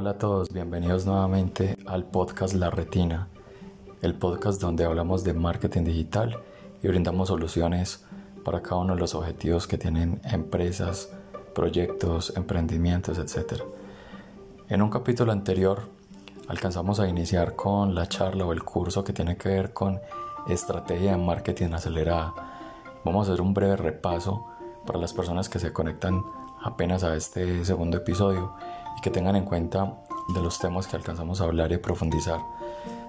Hola a todos, bienvenidos nuevamente al podcast La Retina, el podcast donde hablamos de marketing digital y brindamos soluciones para cada uno de los objetivos que tienen empresas, proyectos, emprendimientos, etc. En un capítulo anterior alcanzamos a iniciar con la charla o el curso que tiene que ver con estrategia de marketing acelerada. Vamos a hacer un breve repaso para las personas que se conectan apenas a este segundo episodio y que tengan en cuenta de los temas que alcanzamos a hablar y profundizar.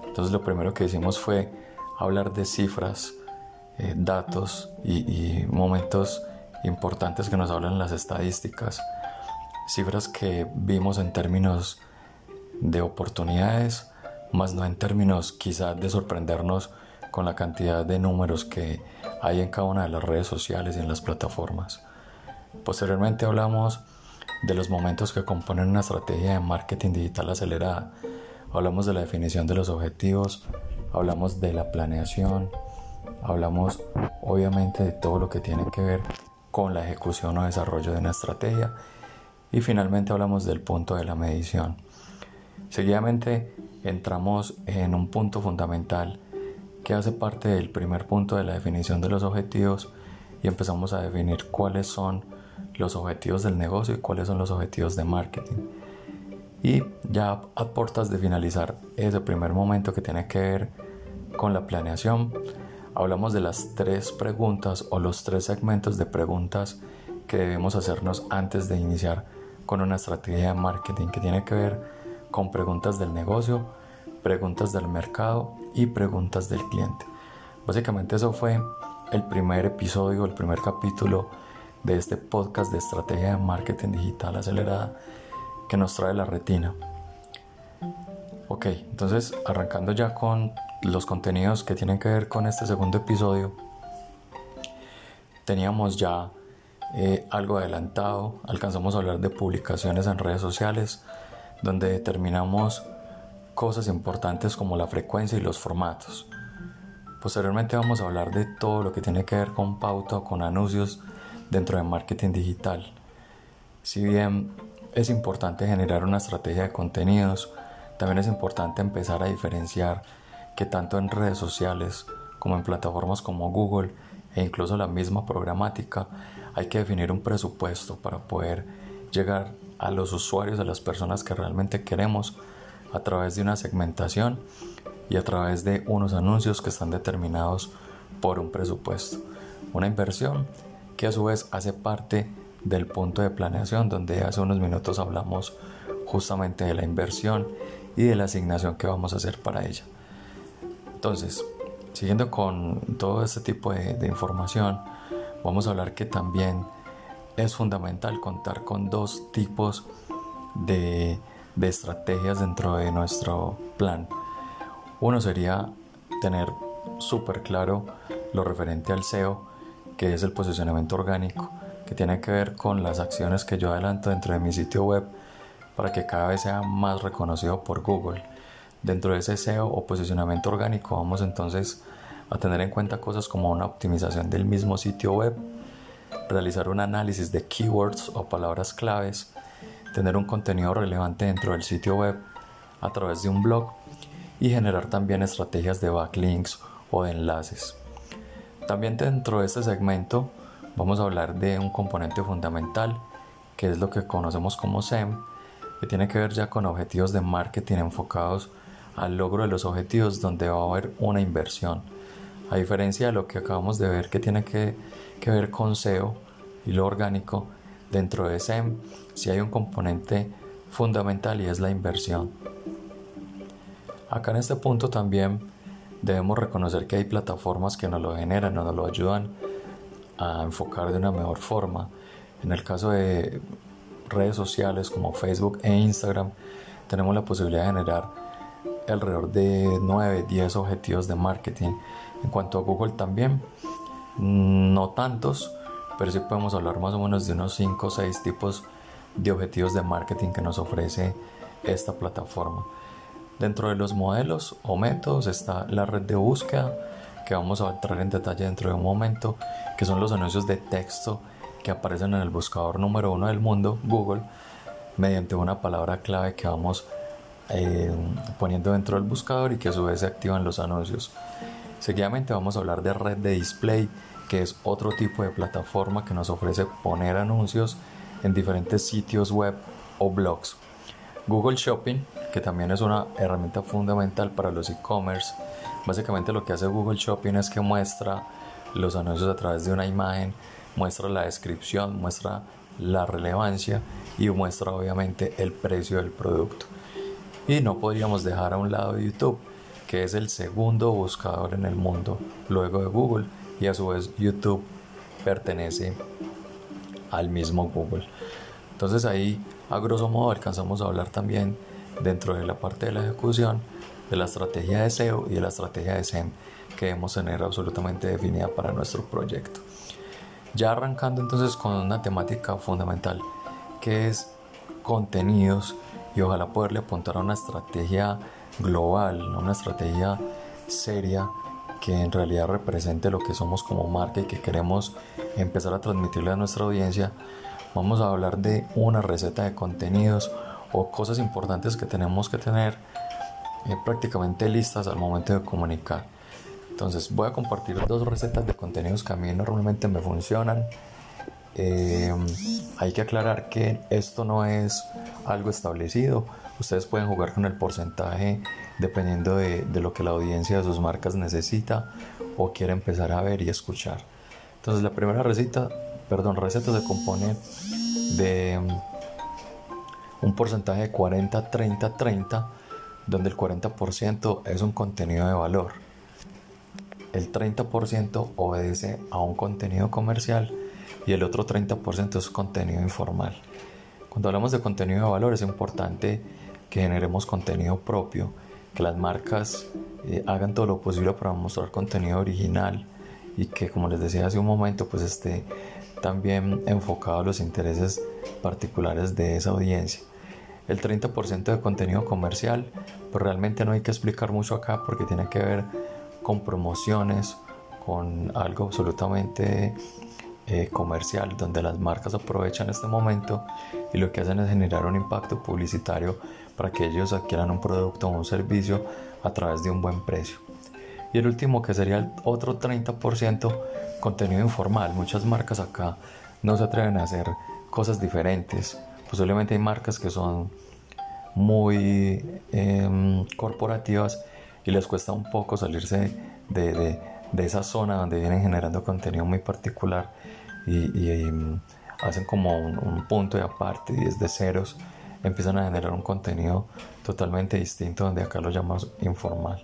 Entonces lo primero que hicimos fue hablar de cifras, eh, datos y, momentos importantes que nos hablan las estadísticas, cifras que vimos en términos de oportunidades, más no en términos quizás de sorprendernos con la cantidad de números que hay en cada una de las redes sociales y en las plataformas. Posteriormente hablamos de los momentos que componen una estrategia de marketing digital acelerada. Hablamos de la definición de los objetivos, hablamos de la planeación, hablamos obviamente de todo lo que tiene que ver con la ejecución o desarrollo de una estrategia y finalmente hablamos del punto de la medición. Seguidamente entramos en un punto fundamental que hace parte del primer punto de la definición de los objetivos y empezamos a definir cuáles son los objetivos del negocio y cuáles son los objetivos de marketing. Y ya a puertas de finalizar ese primer momento que tiene que ver con la planeación, hablamos de las tres preguntas o los tres segmentos de preguntas que debemos hacernos antes de iniciar con una estrategia de marketing que tiene que ver con preguntas del negocio, preguntas del mercado y preguntas del cliente. Básicamente eso fue el primer episodio, el primer capítulo de este podcast de estrategia de marketing digital acelerada que nos trae la retina. Ok, entonces arrancando ya con los contenidos que tienen que ver con este segundo episodio, teníamos ya eh, algo adelantado, alcanzamos a hablar de publicaciones en redes sociales, donde determinamos cosas importantes como la frecuencia y los formatos. Posteriormente vamos a hablar de todo lo que tiene que ver con pauta, con anuncios dentro de marketing digital. Si bien es importante generar una estrategia de contenidos, también es importante empezar a diferenciar que tanto en redes sociales como en plataformas como Google e incluso la misma programática hay que definir un presupuesto para poder llegar a los usuarios, a las personas que realmente queremos a través de una segmentación y a través de unos anuncios que están determinados por un presupuesto. Una inversión que a su vez hace parte del punto de planeación donde hace unos minutos hablamos justamente de la inversión y de la asignación que vamos a hacer para ella. Entonces, siguiendo con todo este tipo de, información, vamos a hablar que también es fundamental contar con dos tipos de, de estrategias dentro de nuestro plan. Uno sería tener súper claro lo referente al SEO que es el posicionamiento orgánico, que tiene que ver con las acciones que yo adelanto dentro de mi sitio web para que cada vez sea más reconocido por Google. Dentro de ese SEO o posicionamiento orgánico vamos entonces a tener en cuenta cosas como una optimización del mismo sitio web, realizar un análisis de keywords o palabras claves, tener un contenido relevante dentro del sitio web a través de un blog y generar también estrategias de backlinks o de enlaces. También dentro de este segmento vamos a hablar de un componente fundamental que es lo que conocemos como SEM, que tiene que ver ya con objetivos de marketing enfocados al logro de los objetivos donde va a haber una inversión. A diferencia de lo que acabamos de ver que tiene que, que ver con SEO y lo orgánico, dentro de SEM si hay un componente fundamental y es la inversión. Acá en este punto también debemos reconocer que hay plataformas que nos lo generan, nos lo ayudan a enfocar de una mejor forma. En el caso de redes sociales como Facebook e Instagram, tenemos la posibilidad de generar alrededor de 9, 10 objetivos de marketing. En cuanto a Google también, no tantos, pero sí podemos hablar más o menos de unos 5 o 6 tipos de objetivos de marketing que nos ofrece esta plataforma. Dentro de los modelos o métodos está la red de búsqueda, que vamos a entrar en detalle dentro de un momento, que son los anuncios de texto que aparecen en el buscador número uno del mundo, Google, mediante una palabra clave que vamos eh, poniendo dentro del buscador y que a su vez se activan los anuncios. Seguidamente vamos a hablar de red de display, que es otro tipo de plataforma que nos ofrece poner anuncios en diferentes sitios web o blogs. Google Shopping, que también es una herramienta fundamental para los e-commerce. Básicamente lo que hace Google Shopping es que muestra los anuncios a través de una imagen, muestra la descripción, muestra la relevancia y muestra obviamente el precio del producto. Y no podríamos dejar a un lado YouTube, que es el segundo buscador en el mundo, luego de Google, y a su vez YouTube pertenece al mismo Google. Entonces ahí, a grosso modo, alcanzamos a hablar también dentro de la parte de la ejecución de la estrategia de SEO y de la estrategia de SEM que debemos tener absolutamente definida para nuestro proyecto. Ya arrancando entonces con una temática fundamental que es contenidos y ojalá poderle apuntar a una estrategia global, una estrategia seria que en realidad represente lo que somos como marca y que queremos empezar a transmitirle a nuestra audiencia, vamos a hablar de una receta de contenidos o cosas importantes que tenemos que tener eh, prácticamente listas al momento de comunicar. Entonces voy a compartir dos recetas de contenidos que a mí normalmente me funcionan. Eh, hay que aclarar que esto no es algo establecido. Ustedes pueden jugar con el porcentaje dependiendo de, lo que la audiencia de sus marcas necesita o quiere empezar a ver y escuchar. Entonces la primera receta, perdón, receta se compone de un porcentaje de 40, 30, 30, donde el 40% es un contenido de valor el 30% obedece a un contenido comercial y el otro 30% es contenido informal. Cuando hablamos de contenido de valor es importante que generemos contenido propio, que las marcas eh, hagan todo lo posible para mostrar contenido original y que como les decía hace un momento pues esté también enfocado a los intereses particulares de esa audiencia. El 30% de contenido comercial pues realmente no hay que explicar mucho acá porque tiene que ver con promociones, con algo absolutamente eh, comercial, donde las marcas aprovechan este momento y lo que hacen es generar un impacto publicitario para que ellos adquieran un producto o un servicio a través de un buen precio. Y el último que sería el otro 30% contenido informal. Muchas marcas acá no se atreven a hacer cosas diferentes. Posiblemente hay marcas que son muy em, corporativas y les cuesta un poco salirse de, esa zona donde vienen generando contenido muy particular y, mm, hacen como un, punto de aparte y desde ceros empiezan a generar un contenido totalmente distinto donde acá lo llamamos informal.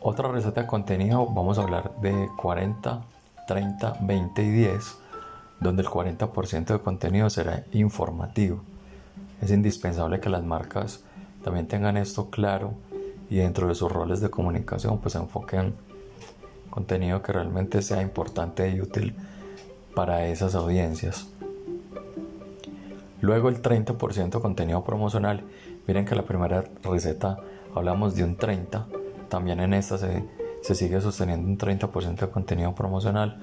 Otra receta de contenido, vamos a hablar de 40, 30, 20 y 10, donde el 40% de contenido será informativo. Es indispensable que las marcas también tengan esto claro y dentro de sus roles de comunicación pues enfoquen contenido que realmente sea importante y útil para esas audiencias. Luego el 30% contenido promocional. Miren que la primera receta hablamos de un 30. También en esta se, se sigue sosteniendo un 30% de contenido promocional.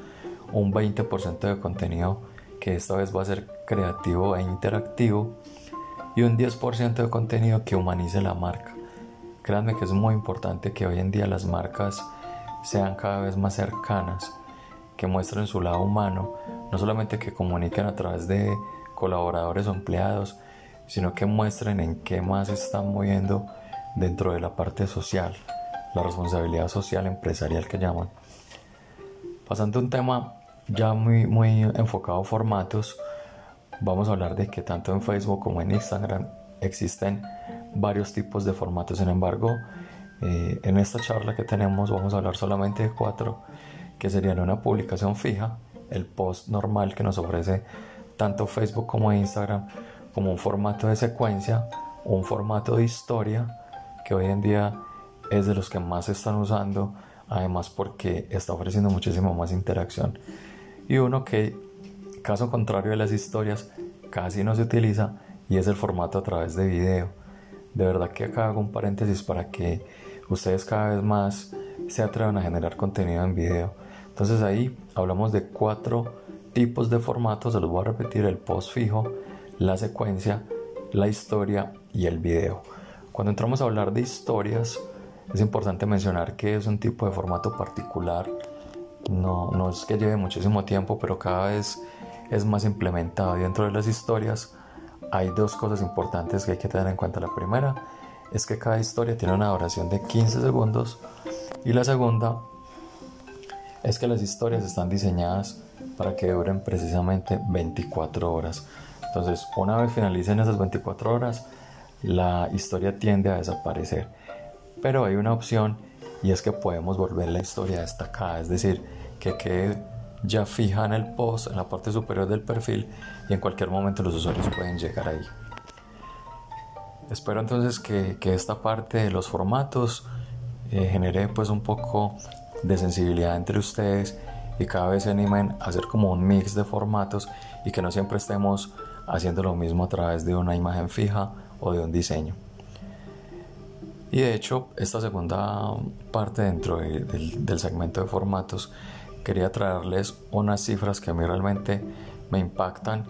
Un 20% de contenido que esta vez va a ser creativo e interactivo. Y un 10% de contenido que humanice la marca. Créanme que es muy importante que hoy en día las marcas sean cada vez más cercanas, que muestren su lado humano, no solamente que comuniquen a través de colaboradores o empleados, sino que muestren en qué más están moviendo dentro de la parte social, la responsabilidad social empresarial que llaman. Pasando a un tema ya muy, enfocado a formatos, vamos a hablar de que tanto en Facebook como en Instagram existen varios tipos de formatos. Sin embargo, eh, en esta charla que tenemos vamos a hablar solamente de cuatro, que serían una publicación fija, el post normal que nos ofrece tanto Facebook como Instagram, como un formato de secuencia, un formato de historia, que hoy en día es de los que más se están usando, además porque está ofreciendo muchísimo más interacción. Y uno que, caso contrario de las historias, casi no se utiliza y es el formato a través de video de verdad que acá hago un paréntesis para que ustedes cada vez más se atrevan a generar contenido en video. Entonces ahí hablamos de cuatro tipos de formatos, se los voy a repetir, el post fijo, la secuencia, la historia y el video. Cuando entramos a hablar de historias, es importante mencionar que es un tipo de formato particular. No, no es que lleve muchísimo tiempo, pero cada vez es más implementado. Dentro de las historias hay dos cosas importantes que hay que tener en cuenta. La primera es que cada historia tiene una duración de 15 segundos y la segunda es que las historias están diseñadas para que duren precisamente 24 horas. Entonces, una vez finalicen esas 24 horas, la historia tiende a desaparecer. Pero hay una opción y es que podemos volver la historia destacada, es decir, que quede ya fija en el post, en la parte superior del perfil y en cualquier momento los usuarios pueden llegar ahí. Espero entonces que, esta parte de los formatos eh, genere pues un poco de sensibilidad entre ustedes y cada vez se animen a hacer como un mix de formatos y que no siempre estemos haciendo lo mismo a través de una imagen fija o de un diseño. Y de hecho, esta segunda parte dentro del segmento de formatos, quería traerles unas cifras que a mí realmente me impactan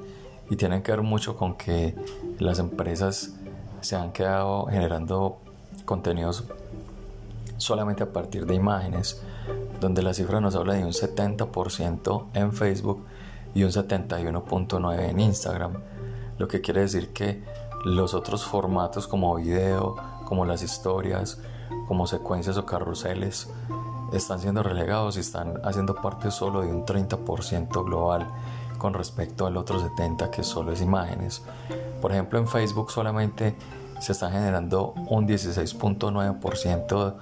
y tienen que ver mucho con que las empresas se han quedado generando contenidos solamente a partir de imágenes, donde la cifra nos habla de un 70% en Facebook y un 71.9% en Instagram, lo que quiere decir que los otros formatos como video, como las historias, como secuencias o carruseles, están siendo relegados y están haciendo parte solo de un 30% global con respecto al otro 70% que solo es imágenes. Por ejemplo, en Facebook solamente se está generando un 16.9%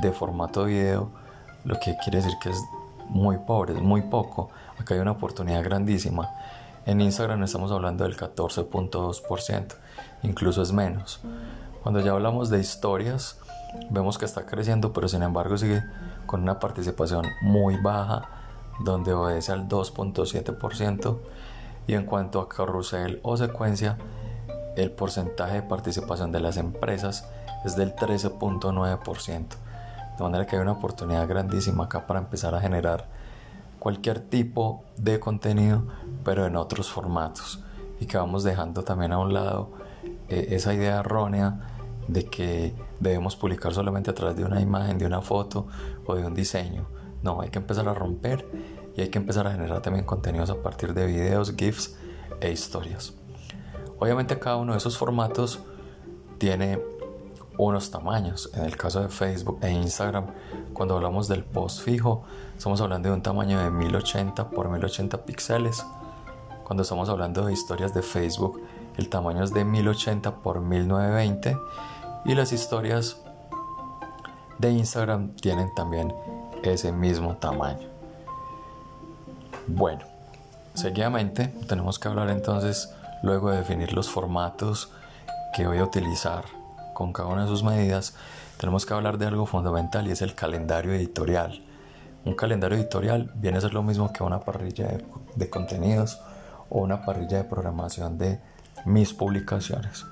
de formato video, lo que quiere decir que es muy pobre, es muy poco. Acá hay una oportunidad grandísima. En Instagram estamos hablando del 14.2%, incluso es menos. Cuando ya hablamos de historias, vemos que está creciendo, pero sin embargo sigue con una participación muy baja, donde obedece al 2.7%. Y en cuanto a carrusel o secuencia, el porcentaje de participación de las empresas es del 13.9%. De manera que hay una oportunidad grandísima acá para empezar a generar cualquier tipo de contenido, pero en otros formatos. Y que vamos dejando también a un lado eh, esa idea errónea de que debemos publicar solamente a través de una imagen, de una foto o de un diseño. No, hay que empezar a romper y hay que empezar a generar también contenidos a partir de videos, GIFs e historias. Obviamente cada uno de esos formatos tiene unos tamaños. En el caso de Facebook e Instagram, cuando hablamos del post fijo, estamos hablando de un tamaño de 1080 por 1080 píxeles. Cuando estamos hablando de historias de Facebook, el tamaño es de 1080 por 1920 y las historias de Instagram tienen también ese mismo tamaño. Bueno, seguidamente tenemos que hablar entonces, luego de definir los formatos que voy a utilizar con cada una de sus medidas, tenemos que hablar de algo fundamental y es el calendario editorial. Un calendario editorial viene a ser lo mismo que una parrilla de, contenidos o una parrilla de programación de mis publicaciones.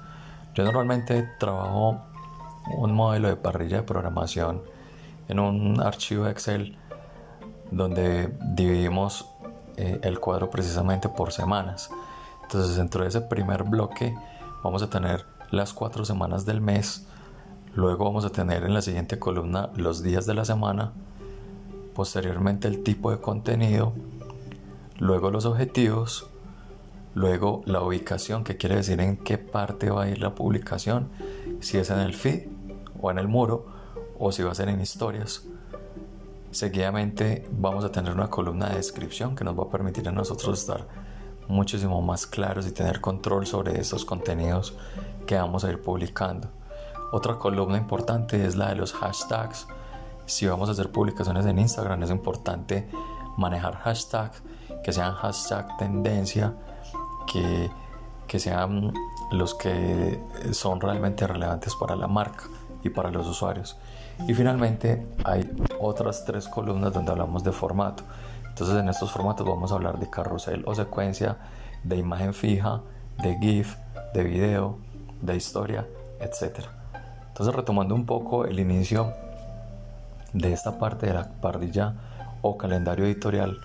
Yo normalmente trabajo un modelo de parrilla de programación en un archivo Excel donde dividimos eh, el cuadro precisamente por semanas. Entonces dentro de ese primer bloque vamos a tener las cuatro semanas del mes, luego vamos a tener en la siguiente columna los días de la semana, posteriormente el tipo de contenido, luego los objetivos, luego la ubicación, que quiere decir en qué parte va a ir la publicación, si es en el feed o en el muro, o si va a ser en historias. Seguidamente vamos a tener una columna de descripción que nos va a permitir a nosotros estar muchísimo más claros y tener control sobre estos contenidos que vamos a ir publicando. Otra columna importante es la de los hashtags. Si vamos a hacer publicaciones en Instagram es importante manejar hashtags que sean hashtag tendencia, que, que sean los que son realmente relevantes para la marca y para los usuarios. Y finalmente hay otras tres columnas donde hablamos de formato. Entonces en estos formatos vamos a hablar de carrusel o secuencia, de imagen fija, de GIF, de video, de historia, etc. Entonces retomando un poco el inicio de esta parte de la parrilla o calendario editorial,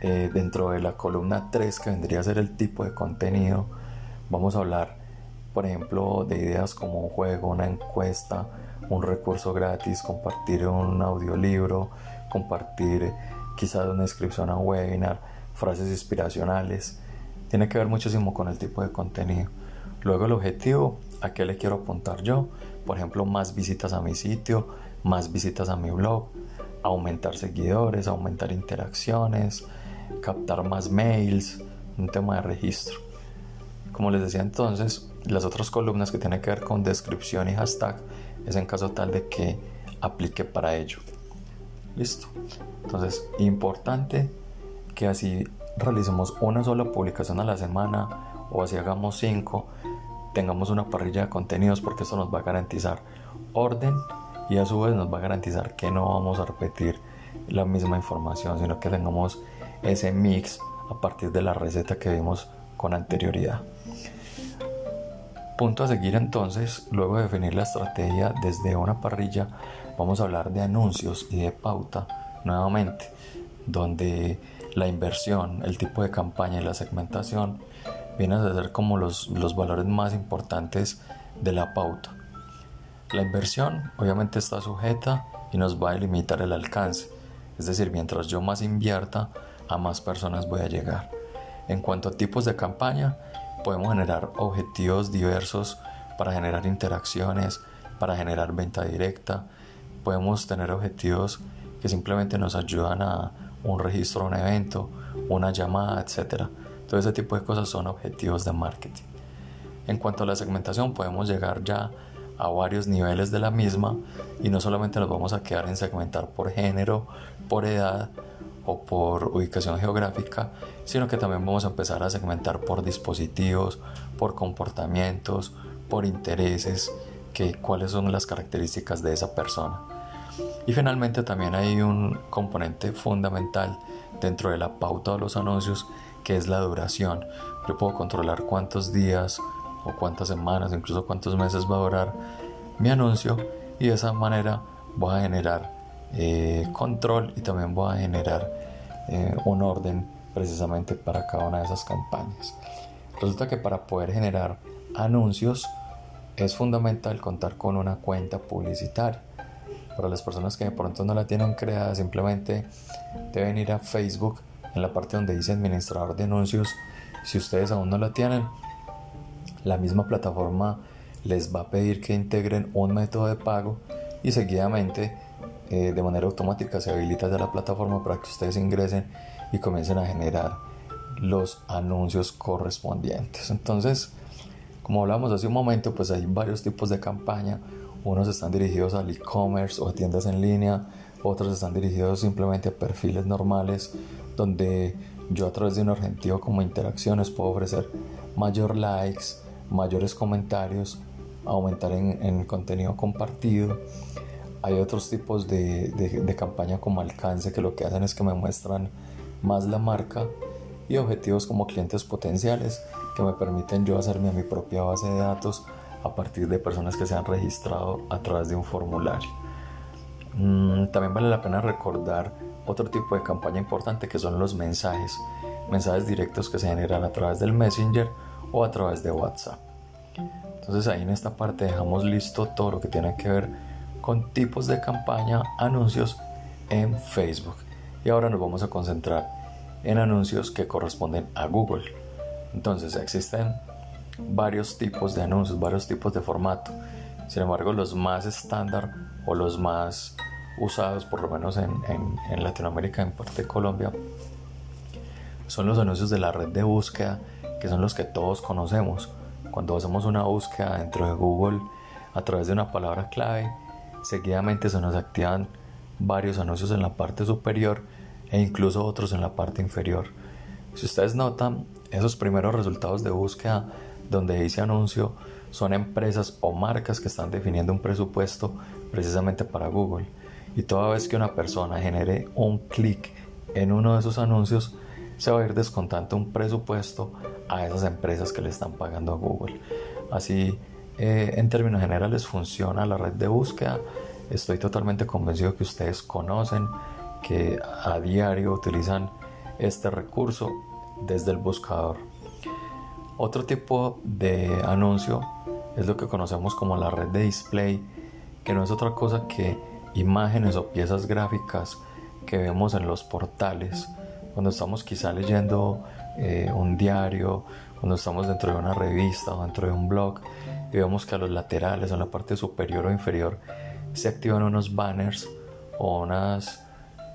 eh, dentro de la columna 3 que vendría a ser el tipo de contenido, Vamos a hablar, por ejemplo, de ideas como un juego, una encuesta, un recurso gratis, compartir un audiolibro, compartir quizás una inscripción a un webinar, frases inspiracionales. Tiene que ver muchísimo con el tipo de contenido. Luego el objetivo, ¿a qué le quiero apuntar yo? Por ejemplo, más visitas a mi sitio, más visitas a mi blog, aumentar seguidores, aumentar interacciones, captar más mails, un tema de registro. Como les decía entonces, las otras columnas que tienen que ver con descripción y hashtag es en caso tal de que aplique para ello. Listo. Entonces, importante que así realicemos una sola publicación a la semana o así hagamos cinco, tengamos una parrilla de contenidos porque eso nos va a garantizar orden y a su vez nos va a garantizar que no vamos a repetir la misma información, sino que tengamos ese mix a partir de la receta que vimos con anterioridad. Punto a seguir entonces, luego de definir la estrategia desde una parrilla, vamos a hablar de anuncios y de pauta nuevamente, donde la inversión, el tipo de campaña y la segmentación vienen a ser como los, los valores más importantes de la pauta. La inversión obviamente está sujeta y nos va a limitar el alcance, es decir, mientras yo más invierta, a más personas voy a llegar. En cuanto a tipos de campaña, podemos generar objetivos diversos para generar interacciones, para generar venta directa. Podemos tener objetivos que simplemente nos ayudan a un registro un evento, una llamada, etc. Todo ese tipo de cosas son objetivos de marketing. En cuanto a la segmentación, podemos llegar ya a varios niveles de la misma y no solamente nos vamos a quedar en segmentar por género, por edad o por ubicación geográfica, sino que también vamos a empezar a segmentar por dispositivos, por comportamientos, por intereses, que, cuáles son las características de esa persona. Y finalmente también hay un componente fundamental dentro de la pauta de los anuncios que es la duración. Yo puedo controlar cuántos días o cuántas semanas, incluso cuántos meses va a durar mi anuncio y de esa manera voy a generar eh, control y también voy a generar eh, un orden precisamente para cada una de esas campañas. Resulta que para poder generar anuncios es fundamental contar con una cuenta publicitaria. Para las personas que de pronto no la tienen creada, simplemente deben ir a Facebook en la parte donde dice administrador de anuncios. Si ustedes aún no la tienen, la misma plataforma les va a pedir que integren un método de pago y seguidamente eh, de manera automática se habilita ya la plataforma para que ustedes ingresen y comiencen a generar los anuncios correspondientes. Entonces, como hablamos hace un momento, pues hay varios tipos de campaña. Unos están dirigidos al e-commerce o a tiendas en línea, otros están dirigidos simplemente a perfiles normales, donde yo a través de un objetivo como interacciones puedo ofrecer mayor likes, mayores comentarios, aumentar en, en contenido compartido. Hay otros tipos de, de, campaña como alcance que lo que hacen es que me muestran más la marca y objetivos como clientes potenciales que me permiten yo hacerme a mi propia base de datos a partir de personas que se han registrado a través de un formulario. Mm, también vale la pena recordar otro tipo de campaña importante que son los mensajes, mensajes directos que se generan a través del Messenger o a través de WhatsApp. Entonces ahí en esta parte dejamos listo todo lo que tiene que ver con tipos de campaña, anuncios en Facebook. Y ahora nos vamos a concentrar en anuncios que corresponden a Google. Entonces existen varios tipos de anuncios, varios tipos de formato. Sin embargo, los más estándar o los más usados, por lo menos en, Latinoamérica, en parte de Colombia, son los anuncios de la red de búsqueda, que son los que todos conocemos. Cuando hacemos una búsqueda dentro de Google a través de una palabra clave, seguidamente se nos activan varios anuncios en la parte superior e incluso otros en la parte inferior. Si ustedes notan, esos primeros resultados de búsqueda donde dice anuncio son empresas o marcas que están definiendo un presupuesto precisamente para Google. Y toda vez que una persona genere un clic en uno de esos anuncios, se va a ir descontando un presupuesto a esas empresas que le están pagando a Google. Así, eh, en términos generales, funciona la red de búsqueda. Estoy totalmente convencido que ustedes conocen que a diario utilizan este recurso desde el buscador. Otro tipo de anuncio es lo que conocemos como la red de display, que no es otra cosa que imágenes o piezas gráficas que vemos en los portales, cuando estamos quizá leyendo eh, un diario, cuando estamos dentro de una revista o dentro de un blog y vemos que a los laterales en la parte superior o inferior se activan unos banners o unas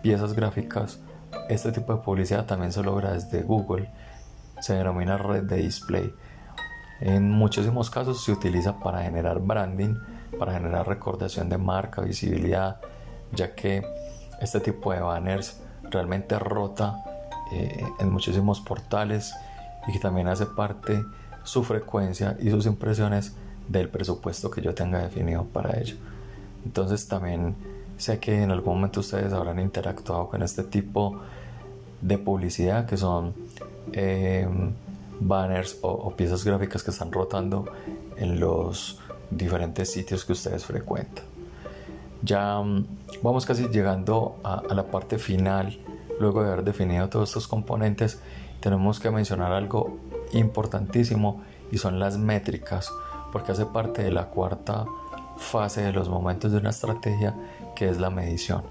piezas gráficas. Este tipo de publicidad también se logra desde Google, se denomina red de display. En muchísimos casos se utiliza para generar branding, para generar recordación de marca, visibilidad, ya que este tipo de banners realmente rota eh, en muchísimos portales y que también hace parte su frecuencia y sus impresiones del presupuesto que yo tenga definido para ello. Entonces también sé que en algún momento ustedes habrán interactuado con este tipo de publicidad que son em, banners o, piezas gráficas que están rotando en los diferentes sitios que ustedes frecuentan. Ya mm, vamos casi llegando a la parte final luego de haber definido todos estos componentes tenemos que mencionar algo importantísimo y son las métricas, porque hace parte de la cuarta fase de los momentos de una estrategia que es la medición.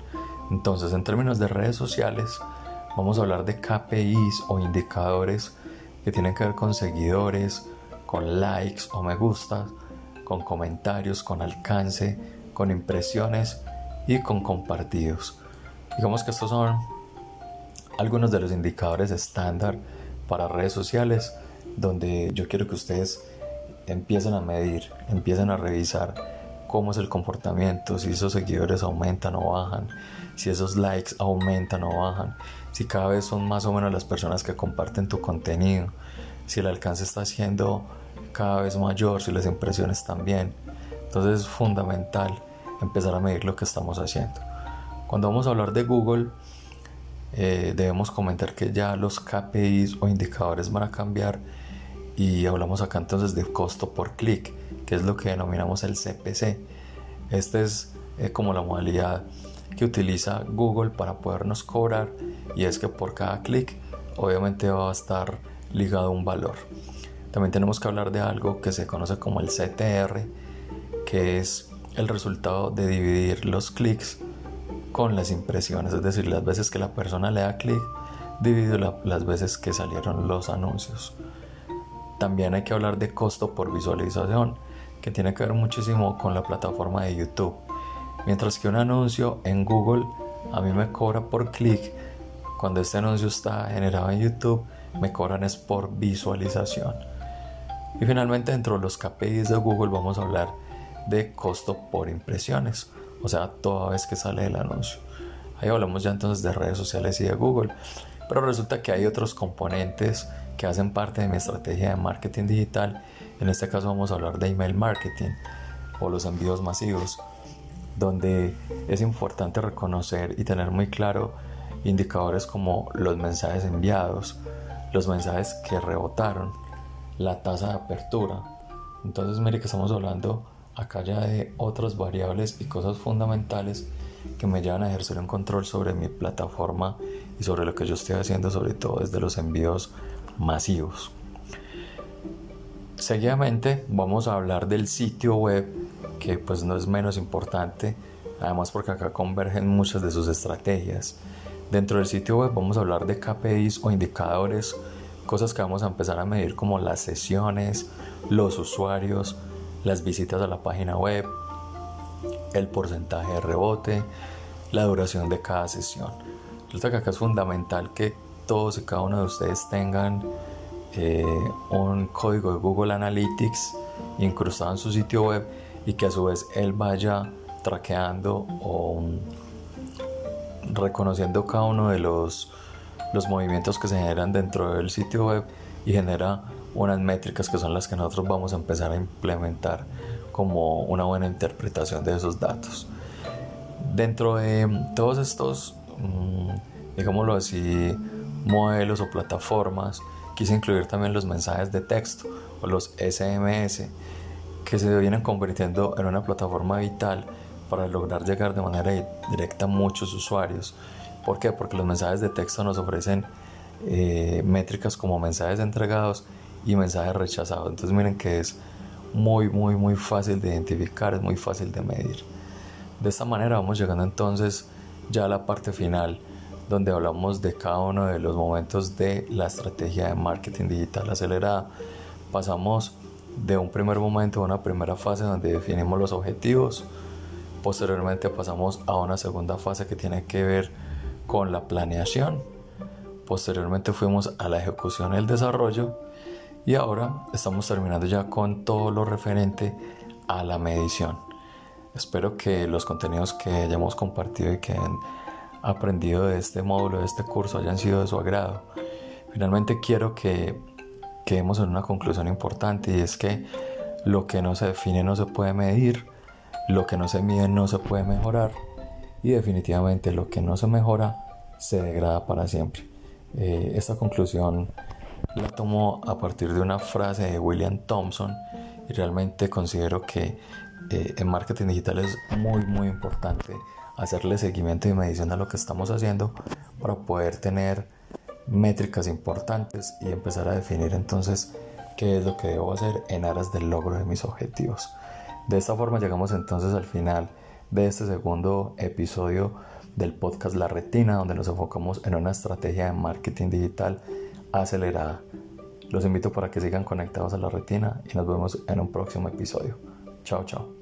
Entonces, en términos de redes sociales, vamos a hablar de KPIs o indicadores que tienen que ver con seguidores, con likes o me gustas, con comentarios, con alcance, con impresiones y con compartidos. Digamos que estos son algunos de los indicadores estándar para redes sociales donde yo quiero que ustedes empiecen a medir, empiecen a revisar cómo es el comportamiento, si esos seguidores aumentan o bajan, si esos likes aumentan o bajan, si cada vez son más o menos las personas que comparten tu contenido, si el alcance está siendo cada vez mayor, si las impresiones también. Entonces es fundamental empezar a medir lo que estamos haciendo. Cuando vamos a hablar de Google, eh, debemos comentar que ya los KPIs o indicadores van a cambiar y hablamos acá entonces de costo por clic, que es lo que denominamos el CPC. Esta es eh, como la modalidad que utiliza Google para podernos cobrar y es que por cada clic obviamente va a estar ligado un valor. También tenemos que hablar de algo que se conoce como el CTR, que es el resultado de dividir los clics con las impresiones, es decir, las veces que la persona le da clic dividido las veces que salieron los anuncios. También hay que hablar de costo por visualización, que tiene que ver muchísimo con la plataforma de YouTube. Mientras que un anuncio en Google a mí me cobra por clic, cuando este anuncio está generado en YouTube me cobran es por visualización. Y finalmente dentro de los KPIs de Google vamos a hablar de costo por impresiones o sea, toda vez que sale el anuncio. Ahí hablamos ya entonces de redes sociales y de Google, pero resulta que hay otros componentes que hacen parte de mi estrategia de marketing digital. En este caso vamos a hablar de email marketing o los envíos masivos, donde es importante reconocer y tener muy claro indicadores como los mensajes enviados, los mensajes que rebotaron, la tasa de apertura. Entonces, mire que estamos hablando acá ya de otras variables y cosas fundamentales que me llevan a ejercer un control sobre mi plataforma y sobre lo que yo estoy haciendo, sobre todo desde los envíos masivos. Seguidamente vamos a hablar del sitio web, que pues no es menos importante, además porque acá convergen muchas de sus estrategias. Dentro del sitio web vamos a hablar de KPIs o indicadores, cosas que vamos a empezar a medir como las sesiones, los usuarios, las visitas a la página web, el porcentaje de rebote, la duración de cada sesión. Resulta que acá es fundamental que todos y cada uno de ustedes tengan eh, un código de Google Analytics incrustado en su sitio web y que a su vez él vaya traqueando o reconociendo cada uno de los, los movimientos que se generan dentro del sitio web y genera unas métricas que son las que nosotros vamos a empezar a implementar como una buena interpretación de esos datos. Dentro de todos estos, mm, digámoslo así, modelos o plataformas, quise incluir también los mensajes de texto o los SMS que se vienen convirtiendo en una plataforma vital para lograr llegar de manera directa a muchos usuarios. ¿Por qué? Porque los mensajes de texto nos ofrecen eh, métricas como mensajes entregados y mensajes rechazados. Entonces miren que es muy, muy, muy fácil de identificar, es muy fácil de medir. De esta manera vamos llegando entonces ya a la parte final donde hablamos de cada uno de los momentos de la estrategia de marketing digital acelerada. Pasamos de un primer momento a una primera fase donde definimos los objetivos. Posteriormente pasamos a una segunda fase que tiene que ver con la planeación. Posteriormente fuimos a la ejecución y el desarrollo. Y ahora estamos terminando ya con todo lo referente a la medición. Espero que los contenidos que hayamos compartido y que han aprendido de este módulo, de este curso, hayan sido de su agrado. Finalmente quiero que quedemos en una conclusión importante y es que lo que no se define no se puede medir, lo que no se mide no se puede mejorar y definitivamente lo que no se mejora se degrada para siempre. Eh, esta conclusión la tomo a partir de una frase de William Thompson y realmente considero que eh, en marketing digital es muy muy importante hacerle seguimiento y medición a lo que estamos haciendo para poder tener métricas importantes y empezar a definir entonces qué es lo que debo hacer en aras del logro de mis objetivos. De esta forma llegamos entonces al final de este segundo episodio del podcast La Retina, donde nos enfocamos en una estrategia de marketing digital acelerada. Los invito para que sigan conectados a La Retina y nos vemos en un próximo episodio. Chao, chao.